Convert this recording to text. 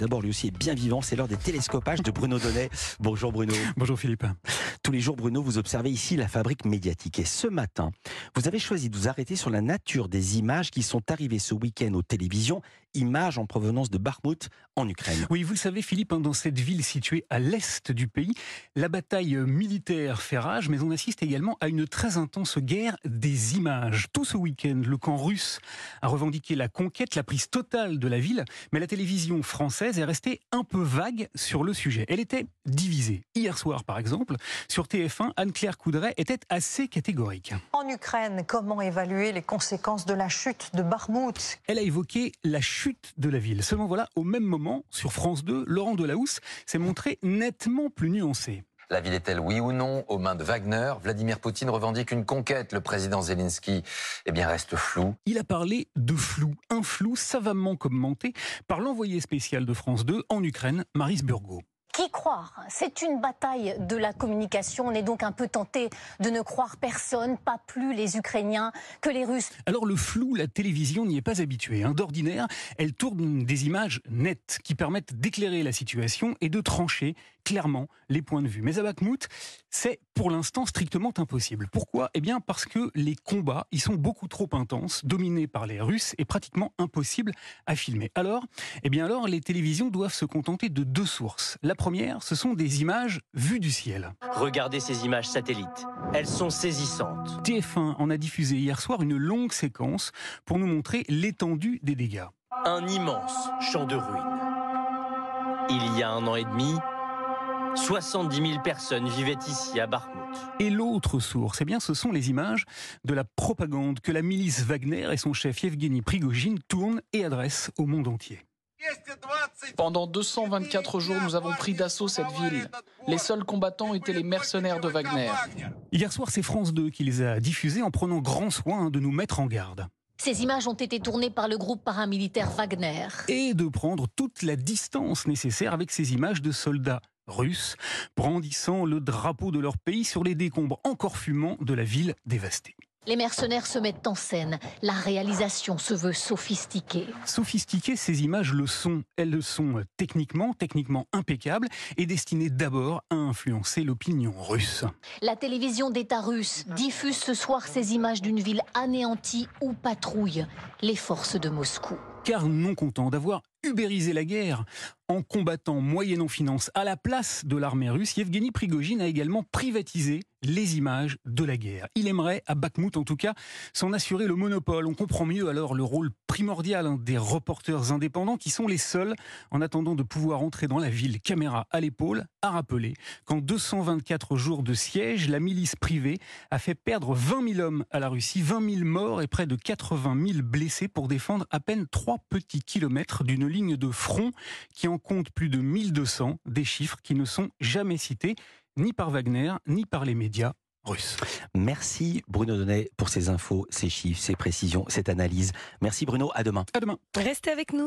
d'abord, lui aussi est bien vivant. C'est l'heure des télescopages de Bruno Donnet. Bonjour Bruno. Bonjour Philippe. Tous les jours, Bruno, vous observez ici la fabrique médiatique. Et ce matin, vous avez choisi de vous arrêter sur la nature des images qui sont arrivées ce week-end aux télévisions, images en provenance de Bakhmut en Ukraine. Oui, vous le savez Philippe, hein, dans cette ville située à l'est du pays, la bataille militaire fait rage, mais on assiste également à une très intense guerre des images. Tout ce week-end, le camp russe a revendiqué la conquête, la prise totale de la ville, mais la télévision française est restée un peu vague sur le sujet. Elle était divisée. Hier soir, par exemple, sur TF1, Anne-Claire Coudray était assez catégorique. En Ukraine, comment évaluer les conséquences de la chute de Bakhmut Elle a évoqué la chute de la ville. Seulement voilà, au même moment, sur France 2, Laurent Delahousse s'est montré nettement plus nuancé. La ville est-elle, oui ou non, aux mains de Wagner? Vladimir Poutine revendique une conquête. Le président Zelensky eh bien, reste flou. Il a parlé de flou, un flou savamment commenté par l'envoyé spécial de France 2 en Ukraine, Maris Burgo. Croire C'est une bataille de la communication. On est donc un peu tenté de ne croire personne, pas plus les Ukrainiens que les Russes. Alors le flou, la télévision n'y est pas habituée. Hein. D'ordinaire, elle tourne des images nettes qui permettent d'éclairer la situation et de trancher clairement les points de vue. Mais à Bakhmut, c'est pour l'instant strictement impossible. Pourquoi? Eh bien parce que les combats, ils sont beaucoup trop intenses, dominés par les Russes et pratiquement impossibles à filmer. Alors, eh bien alors, les télévisions doivent se contenter de deux sources. La première, ce sont des images vues du ciel. Regardez ces images satellites. Elles sont saisissantes. TF1 en a diffusé hier soir une longue séquence pour nous montrer l'étendue des dégâts. Un immense champ de ruines. Il y a un an et demi, 70 000 personnes vivaient ici à Bakhmut. Et l'autre source, eh bien, ce sont les images de la propagande que la milice Wagner et son chef Yevgeny Prigogine tournent et adressent au monde entier. Pendant 224 jours, nous avons pris d'assaut cette ville. Les seuls combattants étaient les mercenaires de Wagner. Hier soir, c'est France 2 qui les a diffusés en prenant grand soin de nous mettre en garde. Ces images ont été tournées par le groupe paramilitaire Wagner. Et de prendre toute la distance nécessaire avec ces images de soldats russes brandissant le drapeau de leur pays sur les décombres encore fumants de la ville dévastée. Les mercenaires se mettent en scène. La réalisation se veut sophistiquée. Sophistiquées, ces images le sont. Elles le sont techniquement, techniquement impeccables et destinées d'abord à influencer l'opinion russe. La télévision d'État russe diffuse ce soir ces images d'une ville anéantie où patrouillent les forces de Moscou. Car non content d'avoir ubérisé la guerre en combattant moyennant finance à la place de l'armée russe, Yevgeny Prigogine a également privatisé les images de la guerre. Il aimerait, à Bakhmut en tout cas, s'en assurer le monopole. On comprend mieux alors le rôle primordial hein, des reporters indépendants qui sont les seuls, en attendant de pouvoir entrer dans la ville, caméra à l'épaule, à rappeler qu'en 224 jours de siège, la milice privée a fait perdre 20 000 hommes à la Russie, 20 000 morts et près de 80 000 blessés pour défendre à peine trois petits kilomètres d'une ligne de front qui en compte plus de 1200, des chiffres qui ne sont jamais cités ni par Wagner, ni par les médias russes. Merci Bruno Donnet pour ces infos, ces chiffres, ces précisions, cette analyse. Merci Bruno, à demain. À demain. Restez avec nous.